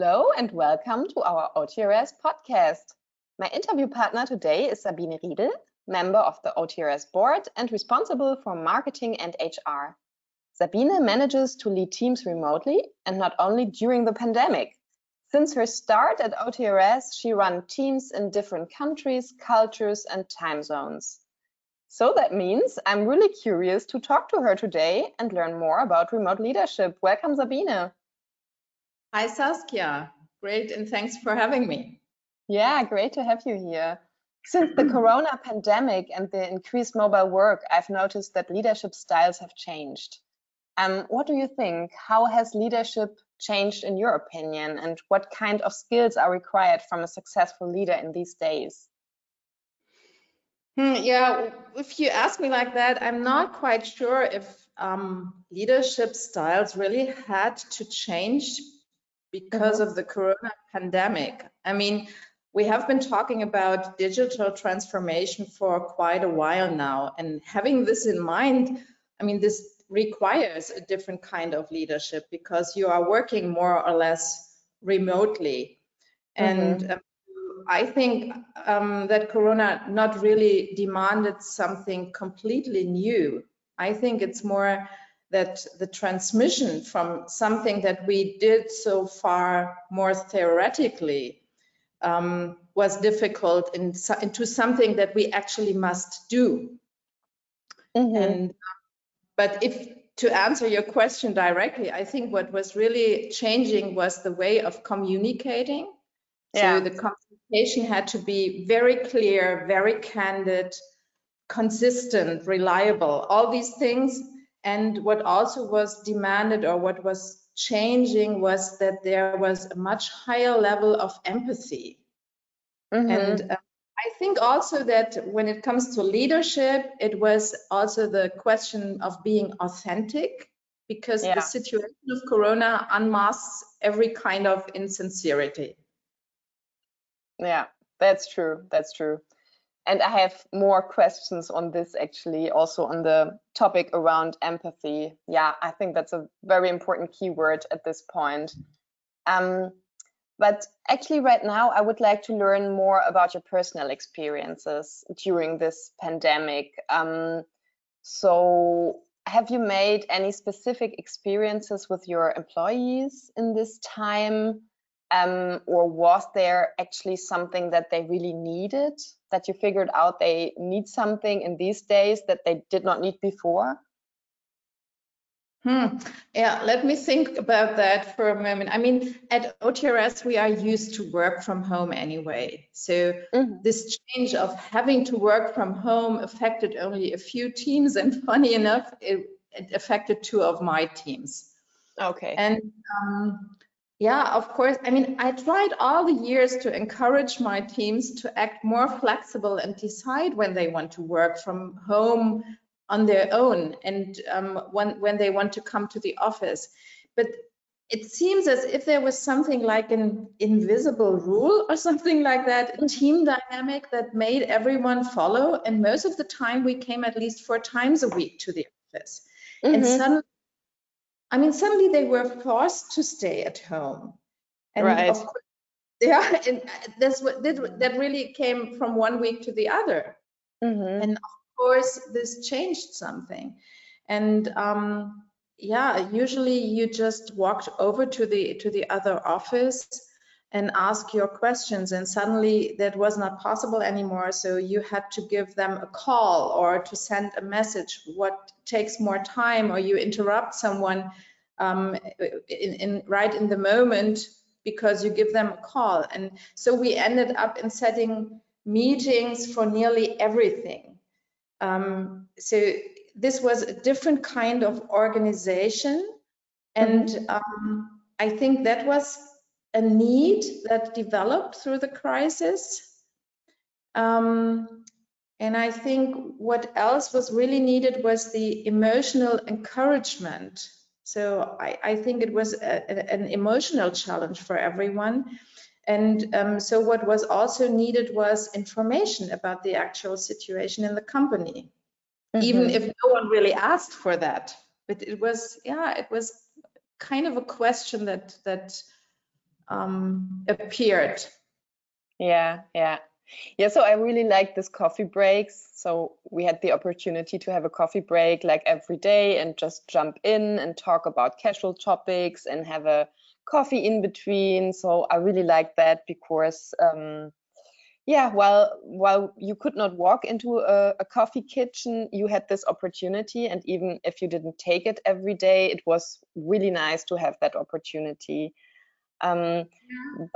Hello and welcome to our OTRS podcast. My interview partner today is Sabine Riedel, member of the OTRS board and responsible for marketing and HR. Sabine manages to lead teams remotely and not only during the pandemic. Since her start at OTRS, she ran teams in different countries, cultures, and time zones. So that means I'm really curious to talk to her today and learn more about remote leadership. Welcome, Sabine. Hi, Saskia. Great, and thanks for having me. Yeah, great to have you here. Since the corona pandemic and the increased mobile work, I've noticed that leadership styles have changed. Um, what do you think? How has leadership changed in your opinion? And what kind of skills are required from a successful leader in these days? Hmm, yeah, if you ask me like that, I'm not quite sure if um, leadership styles really had to change because mm-hmm. of the corona pandemic. I mean, we have been talking about digital transformation for quite a while now. And having this in mind, I mean, this requires a different kind of leadership because you are working more or less remotely. And mm-hmm. um, I think um, that Corona not really demanded something completely new. I think it's more that the transmission from something that we did so far more theoretically um, was difficult in, into something that we actually must do. Mm-hmm. And but if to answer your question directly, I think what was really changing was the way of communicating. Yeah. So the communication had to be very clear, very candid, consistent, reliable, all these things and what also was demanded or what was changing was that there was a much higher level of empathy. Mm-hmm. And uh, I think also that when it comes to leadership, it was also the question of being authentic because yeah. the situation of Corona unmasks every kind of insincerity. Yeah, that's true. That's true and I have more questions on this actually, also on the topic around empathy. Yeah, I think that's a very important keyword at this point. Um, but actually, right now, I would like to learn more about your personal experiences during this pandemic. Um, so, have you made any specific experiences with your employees in this time? Um, or was there actually something that they really needed that you figured out they need something in these days that they did not need before? Hmm. Yeah, let me think about that for a moment. I mean, at OTRS, we are used to work from home anyway. So mm-hmm. this change of having to work from home affected only a few teams. And funny enough, it, it affected two of my teams. Okay. And um, yeah, of course. I mean, I tried all the years to encourage my teams to act more flexible and decide when they want to work from home on their own and um, when, when they want to come to the office. But it seems as if there was something like an invisible rule or something like that, a team dynamic that made everyone follow. And most of the time, we came at least four times a week to the office. Mm-hmm. And suddenly, I mean, suddenly they were forced to stay at home. And right. Course, yeah, and that's what that really came from one week to the other. Mm-hmm. And of course, this changed something. And um, yeah, usually you just walked over to the to the other office and ask your questions and suddenly that was not possible anymore. So you had to give them a call or to send a message. What takes more time or you interrupt someone um, in, in, right in the moment because you give them a call. And so we ended up in setting meetings for nearly everything. Um, so this was a different kind of organization. And um, i think that was a need that developed through the crisis. Um, and I think what else was really needed was the emotional encouragement. So I, I think it was a, a, an emotional challenge for everyone. And um, so what was also needed was information about the actual situation in the company, mm-hmm. even if no one really asked for that. But it was, yeah, it was kind of a question that that um, appeared. Yeah, yeah. Yeah, so I really like this coffee breaks. So we had the opportunity to have a coffee break like every day and just jump in and talk about casual topics and have a coffee in between. So I really like that because um, yeah, while while you could not walk into a, a, coffee kitchen, you had this opportunity, and even if you didn't take it every day, it was really nice to have that opportunity. Um.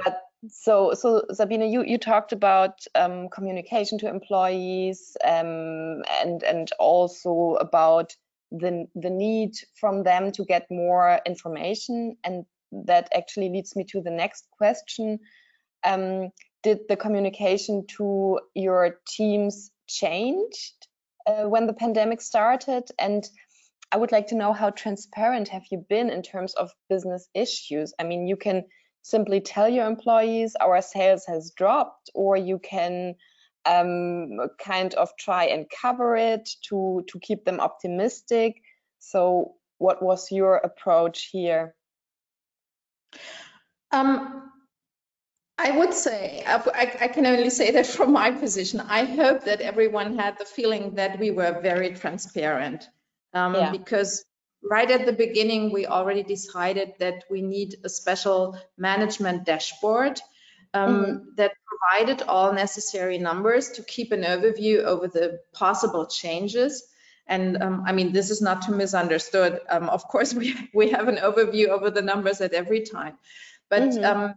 But so so Sabine, you you talked about um, communication to employees um, and and also about the the need from them to get more information, and that actually leads me to the next question. Um, did the communication to your teams changed uh, when the pandemic started? And I would like to know how transparent have you been in terms of business issues? I mean, you can simply tell your employees our sales has dropped, or you can um, kind of try and cover it to to keep them optimistic. So, what was your approach here? Um, I would say, I, I, can only say that from my position. I hope that everyone had the feeling that we were very transparent um, yeah. because right at the beginning, we already decided that we need a special management dashboard um, mm -hmm. that provided all necessary numbers to keep an overview over the possible changes. And um, I mean, this is not to misunderstood. Um, of course, we, we have an overview over the numbers at every time. But mm -hmm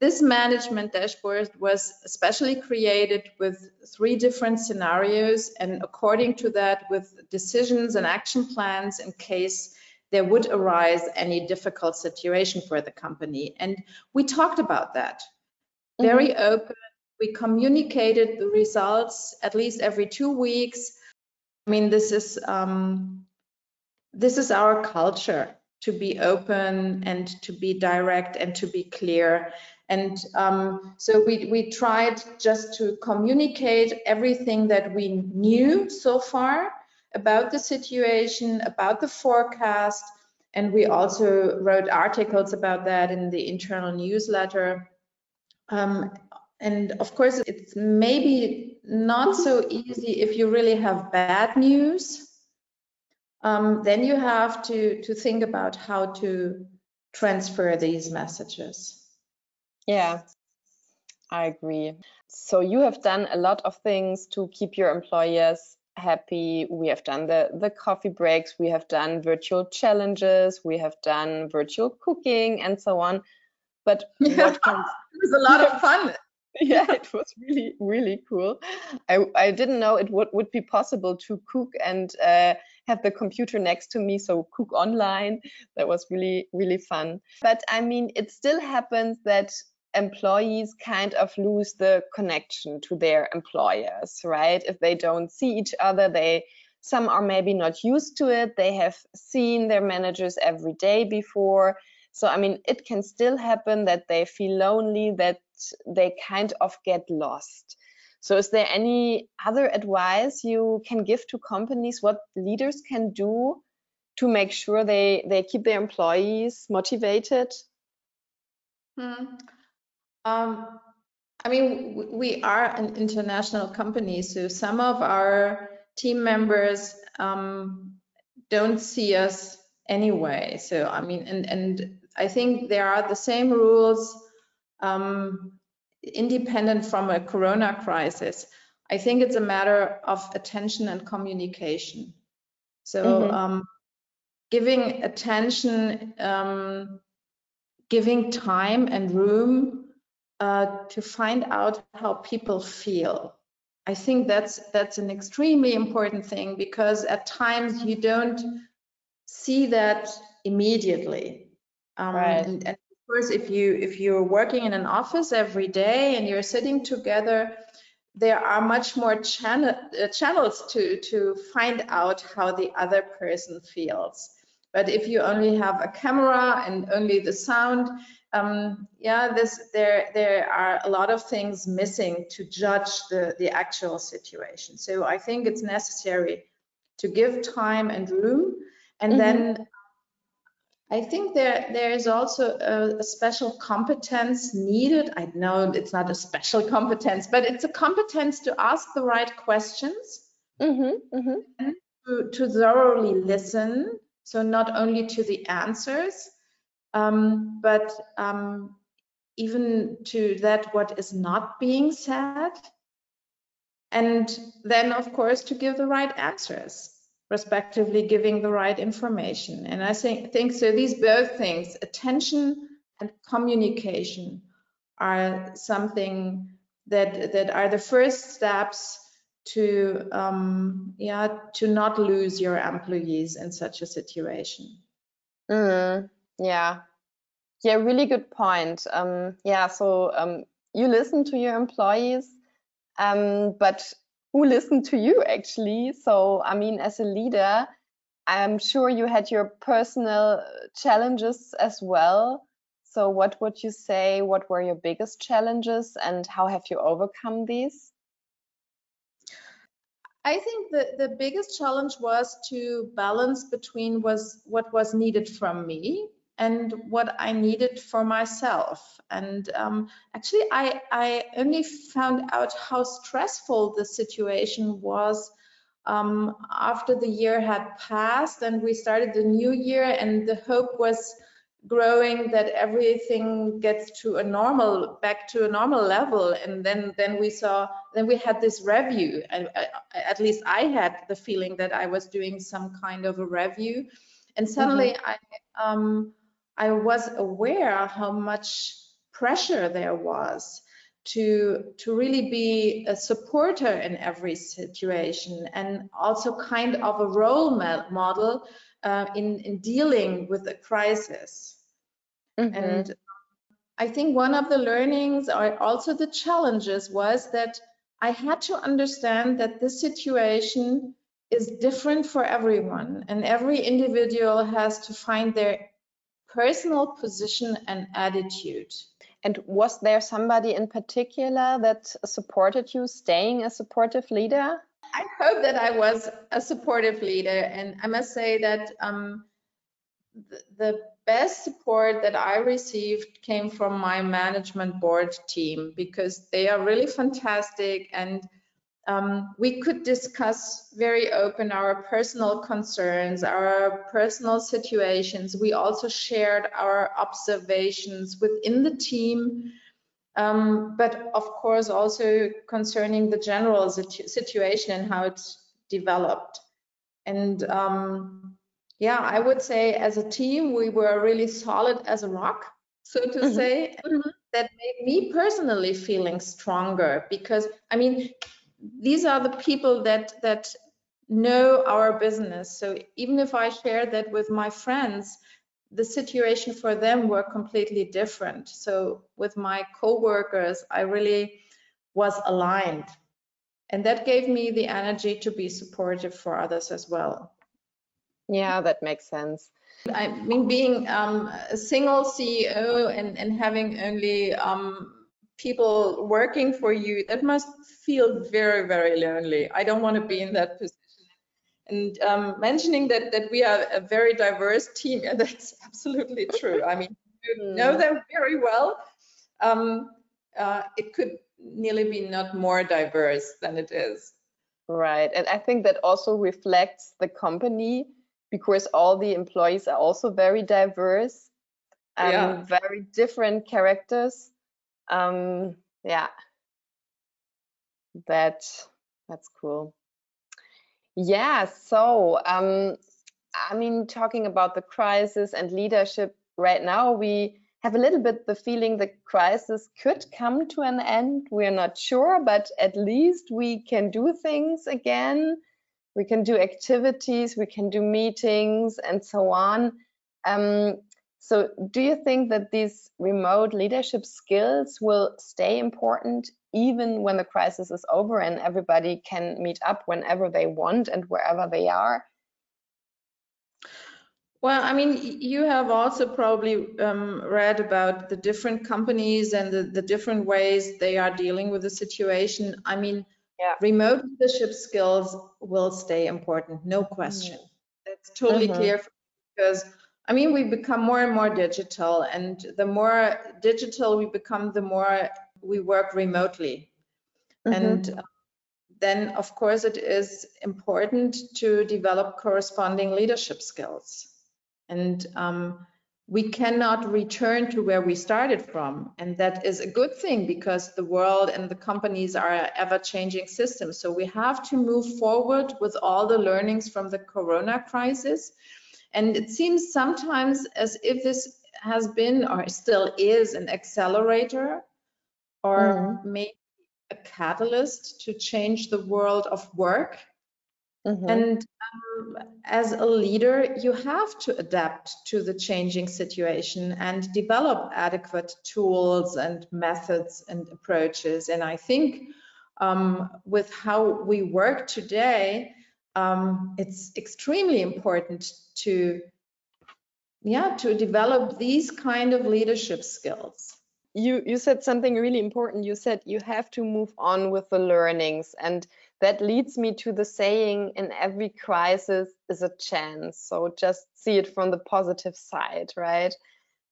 this management dashboard was especially created with three different scenarios and according to that with decisions and action plans in case there would arise any difficult situation for the company. And we talked about that very mm -hmm. open. We communicated the results at least every two weeks. I mean, this is um, this is our culture to be open and to be direct and to be clear. And um, so we, we tried just to communicate everything that we knew so far about the situation, about the forecast, and we also wrote articles about that in the internal newsletter. Um, and of course, it's maybe not so easy if you really have bad news. Um, then you have to, to think about how to transfer these messages. Yeah, I agree. So you have done a lot of things to keep your employers happy. We have done the, the coffee breaks, we have done virtual challenges, we have done virtual cooking and so on. But yeah, comes, it was a lot of fun. yeah, it was really, really cool. I, I didn't know it would, would be possible to cook and uh, have the computer next to me, so cook online. That was really, really fun. But I mean, it still happens that employees kind of lose the connection to their employers, right? If they don't see each other, they some are maybe not used to it. They have seen their managers every day before. So, I mean, it can still happen that they feel lonely, that they kind of get lost. So, is there any other advice you can give to companies what leaders can do to make sure they, they keep their employees motivated? Hmm. Um, I mean, we are an international company, so some of our team members um, don't see us anyway. So I mean, and and I think there are the same rules um, independent from a Corona crisis. I think it's a matter of attention and communication. So mm -hmm. um, giving attention, um, giving time and room uh, to find out how people feel. I think that's that's an extremely important thing because at times you don't see that immediately. Um, right. and, and of course, if you if you're working in an office every day and you're sitting together, there are much more channel, uh, channels to to find out how the other person feels. But if you only have a camera and only the sound, um, yeah, this there there are a lot of things missing to judge the the actual situation. So I think it's necessary to give time and room, and mm -hmm. then I think there there is also a, a, special competence needed. I know it's not a special competence, but it's a competence to ask the right questions, mm-hmm, mm-hmm. To, to thoroughly listen. So not only to the answers, um, but um, even to that what is not being said, and then of course to give the right answers respectively giving the right information. And I think, think so these both things, attention and communication, are something that that are the first steps to um, yeah to not lose your employees in such a situation. Mm, yeah, yeah, really good point. Um, yeah, so um, you listen to your employees, um, but who listened to you actually. So, I mean, as a leader, I'm sure you had your personal challenges as well. So, what would you say? What were your biggest challenges, and how have you overcome these? I think the, the biggest challenge was to balance between was what was needed from me and what I needed for myself. And um, actually, I, I only found out how stressful the situation was um, after the year had passed and we started the new year and the hope was growing that everything gets to a normal back to a normal level and then then we saw then we had this review and uh, at least i had the feeling that i was doing some kind of a review and suddenly mm -hmm. i um I was aware how much pressure there was to to really be a supporter in every situation and also kind of a role model uh, in in dealing with a crisis. Mm-hmm. And I think one of the learnings or also the challenges was that I had to understand that this situation is different for everyone and every individual has to find their personal position and attitude. And was there somebody in particular that supported you staying a supportive leader? I hope that I was a supportive leader, and I must say that um, the, the best support that I received came from my management board team because they are really fantastic and um, we could discuss very open our personal concerns, our personal situations. We also shared our observations within the team, um, but of course also concerning the general situ situation and how it's developed. And um, yeah, I would say as a team, we were really solid as a rock, so to mm -hmm. say. Mm -hmm. That made me personally feeling stronger because I mean, these are the people that that know our business. So even if I share that with my friends, the situation for them were completely different. So with my co-workers, I really was aligned. And that gave me the energy to be supportive for others as well. Yeah, that makes sense. I mean, being um, a single CEO and, and having only um, people working for you, that must feel very, very lonely. I don't want to be in that position. And um, mentioning that that we are a very diverse team, yeah, that's absolutely true. I mean, you hmm. know them very well. Um, uh, it could nearly be not more diverse than it is. Right, and I think that also reflects the company because all the employees are also very diverse, and yeah. very different characters um, yeah, that that's cool. Yeah, so um, I mean, talking about the crisis and leadership right now, we have a little bit the feeling the crisis could come to an end. We're not sure, but at least we can do things again. We can do activities, we can do meetings, and so on. Um, so do you think that these remote leadership skills will stay important even when the crisis is over and everybody can meet up whenever they want and wherever they are? Well, I mean, you have also probably um, read about the different companies and the, the, different ways they are dealing with the situation. I mean, yeah. remote leadership skills will stay important, no question. Mm. That's totally mm -hmm. clear because I mean, we become more and more digital, and the more digital we become, the more we work remotely. Mm -hmm. And uh, then, of course, it is important to develop corresponding leadership skills. And um, we cannot return to where we started from. And that is a good thing because the world and the companies are ever changing systems. So we have to move forward with all the learnings from the corona crisis. And it seems sometimes as if this has been or still is an accelerator or mm-hmm. maybe a catalyst to change the world of work Mm-hmm. And um, as a leader, you have to adapt to the changing situation and develop adequate tools and methods and approaches. And I think um, with how we work today, um, it's extremely important to yeah to develop these kind of leadership skills. You you said something really important. You said you have to move on with the learnings and that leads me to the saying in every crisis is a chance. So just see it from the positive side right?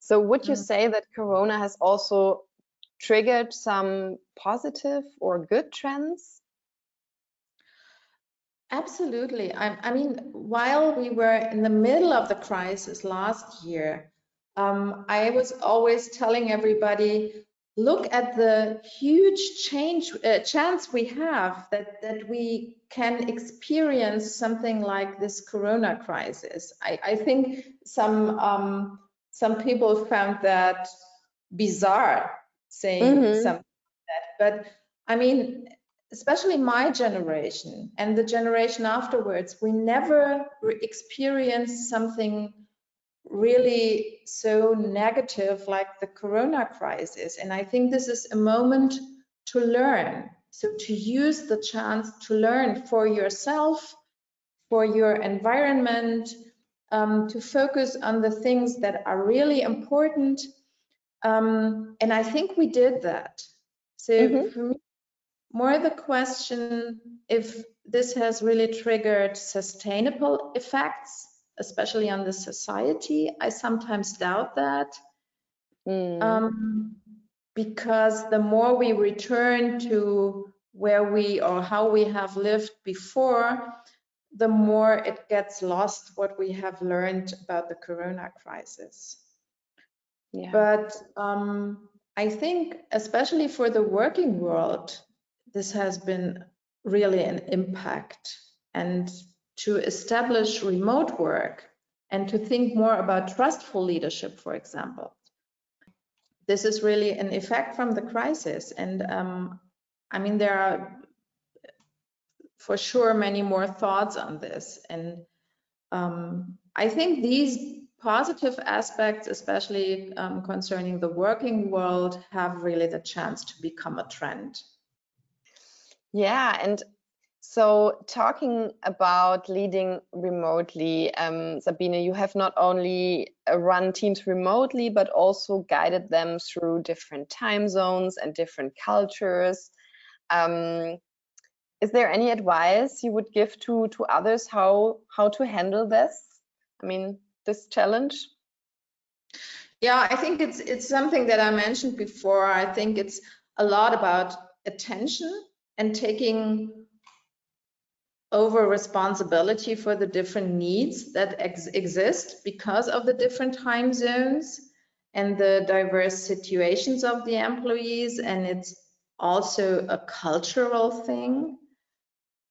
So would you mm. say that corona has also triggered some positive or good trends absolutely I, I mean while we were in the middle of the crisis last year um, I was always telling everybody, look at the huge change uh, chance we have that that we can experience something like this corona crisis. I, I think some um, some people found that bizarre saying mm-hmm. something like that, but I mean, especially my generation and the generation afterwards, we never experienced something really so negative like the corona crisis. And i think this is a moment to learn. So to use the chance to learn for yourself for your environment um, to focus on the things that are really important um, and i think we did that. So mm-hmm. for me more the question if this has really triggered sustainable effects especially on the society. I sometimes doubt that. Mm. Um, because the more we return to where we or how we have lived before, the more it gets lost what we have learned about the corona crisis. Yeah. But um, I think, especially for the working world, this has been really an impact. And to establish remote work and to think more about trustful leadership, for example. This is really an effect from the crisis. And um, I mean, there are for sure many more thoughts on this. And um, I think these positive aspects, especially um, concerning the working world, have really the chance to become a trend. Yeah, and so talking about leading remotely, um, Sabine, you have not only uh, run teams remotely, but also guided them through different time zones and different cultures. Um, is there any advice you would give to to others how how to handle this? I mean, this challenge. Yeah, I think it's it's something that I mentioned before. I think it's a lot about attention and taking over responsibility for the different needs that ex exist because of the different time zones and the diverse situations of the employees and it's also a cultural thing.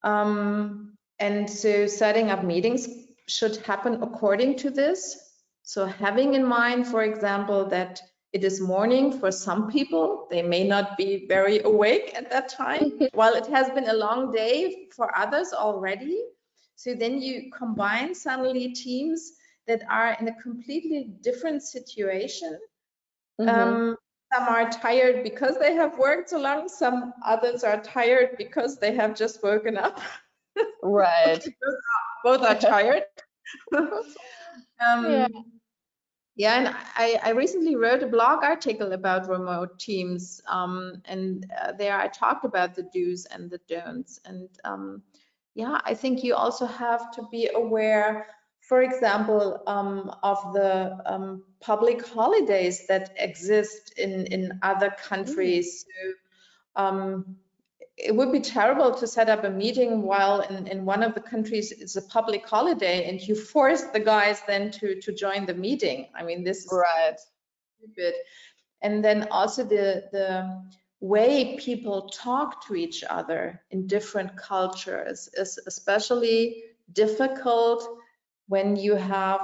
Um, and so setting up meetings should happen according to this. So having in mind for example that it is morning for some people. They may not be very awake at that time, while it has been a long day for others already. So then you combine suddenly teams that are in a completely different situation. Mm-hmm. Um, some are tired because they have worked so long. Some others are tired because they have just woken up. Right. Both are tired. um, yeah. Yeah, and I, I recently wrote a blog article about remote teams, um, and uh, there I talked about the do's and the don'ts. And um, yeah, I think you also have to be aware for example, um, of the um, public holidays that exist in, in other countries. Mm. So, um, it would be terrible to set up a meeting while in, in one of the countries it's a public holiday and you force the guys then to, to join the meeting. I mean, this is right. stupid. And then also the, the way people talk to each other in different cultures is especially difficult when you have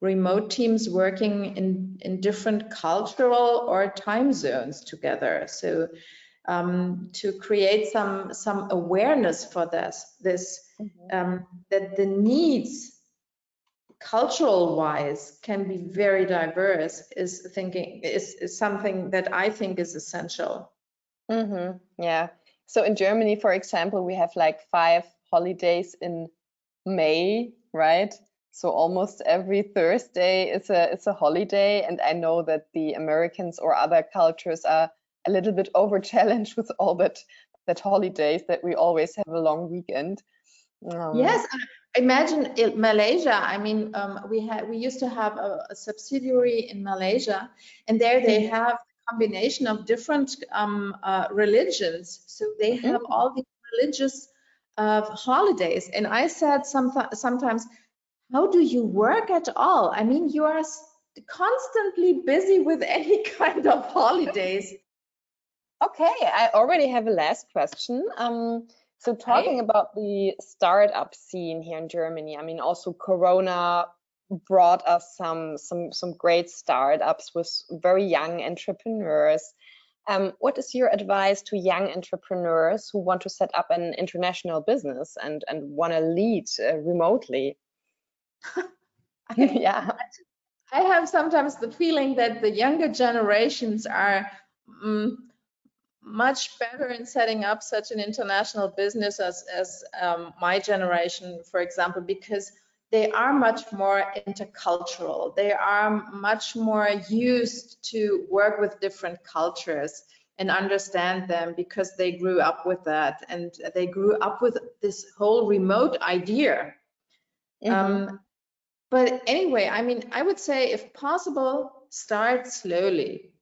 remote teams working in, in different cultural or time zones together. So um, to create some some awareness for this, this mm-hmm. um, that the needs cultural wise can be very diverse is thinking is, is something that I think is essential. Mm-hmm. Yeah. So in Germany, for example, we have like five holidays in May, right? So almost every Thursday is a is a holiday, and I know that the Americans or other cultures are a little bit over challenged with all that that holidays that we always have a long weekend. Um, yes, imagine in Malaysia. I mean, um, we had we used to have a, a, subsidiary in Malaysia, and there they mm-hmm. have a combination of different um, uh, religions. So they mm-hmm. have all these religious uh, holidays. And I said some, sometimes, how do you work at all? I mean, you are constantly busy with any kind of holidays. Okay, I already have a last question. Um, so talking about the startup scene here in Germany, I mean, also Corona brought us some some some great startups with very young entrepreneurs. Um, what is your advice to young entrepreneurs who want to set up an international business and and want to lead uh, remotely? yeah, I have sometimes the feeling that the younger generations are. Um, much better in setting up such an international business as, as um, my generation, for example, because they are much more intercultural. They are much more used to work with different cultures and understand them because they grew up with that and they grew up with this whole remote idea. Mm -hmm. um, but anyway, I mean, I would say if possible, start slowly.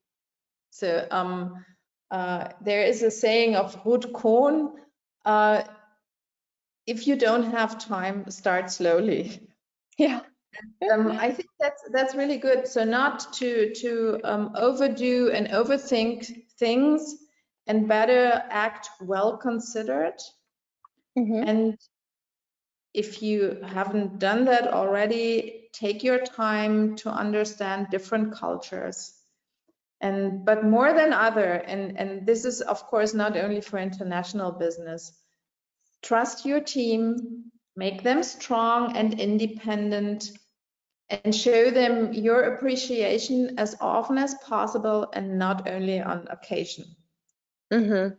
So um, uh, there is a saying of Ruth Cohn, uh, if you don't have time, start slowly. Yeah. um, I think that's that's really good. So not to to um, overdo and overthink things, and better act well considered. Mm -hmm. And if you haven't done that already, take your time to understand different cultures and but more than other and and this is of course not only for international business trust your team make them strong and independent and show them your appreciation as often as possible and not only on occasion mm-hmm.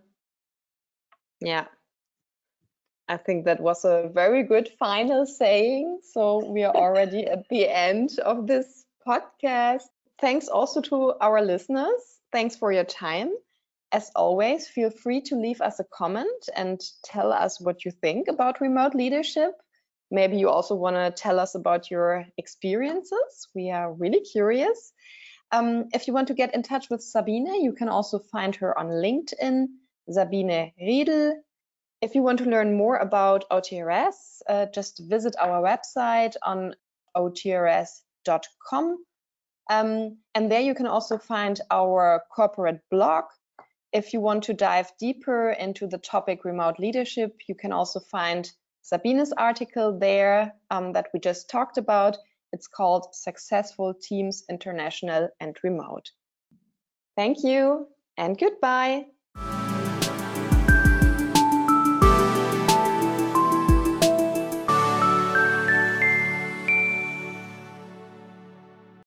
yeah I think that was a very good final saying. So we are already at the end of this podcast. Thanks also to our listeners. Thanks for your time. As always, feel free to leave us a comment and tell us what you think about remote leadership. Maybe you also want to tell us about your experiences. We are really curious. Um, if you want to get in touch with Sabine, you can also find her on LinkedIn, Sabine Riedel. If you want to learn more about OTRS, uh, just visit our website on otrs.com um, and there you can also find our corporate blog. If you want to dive deeper into the topic remote leadership, you can also find Sabine's article there um, that we just talked about. It's called Successful Teams International and Remote. Thank you and goodbye.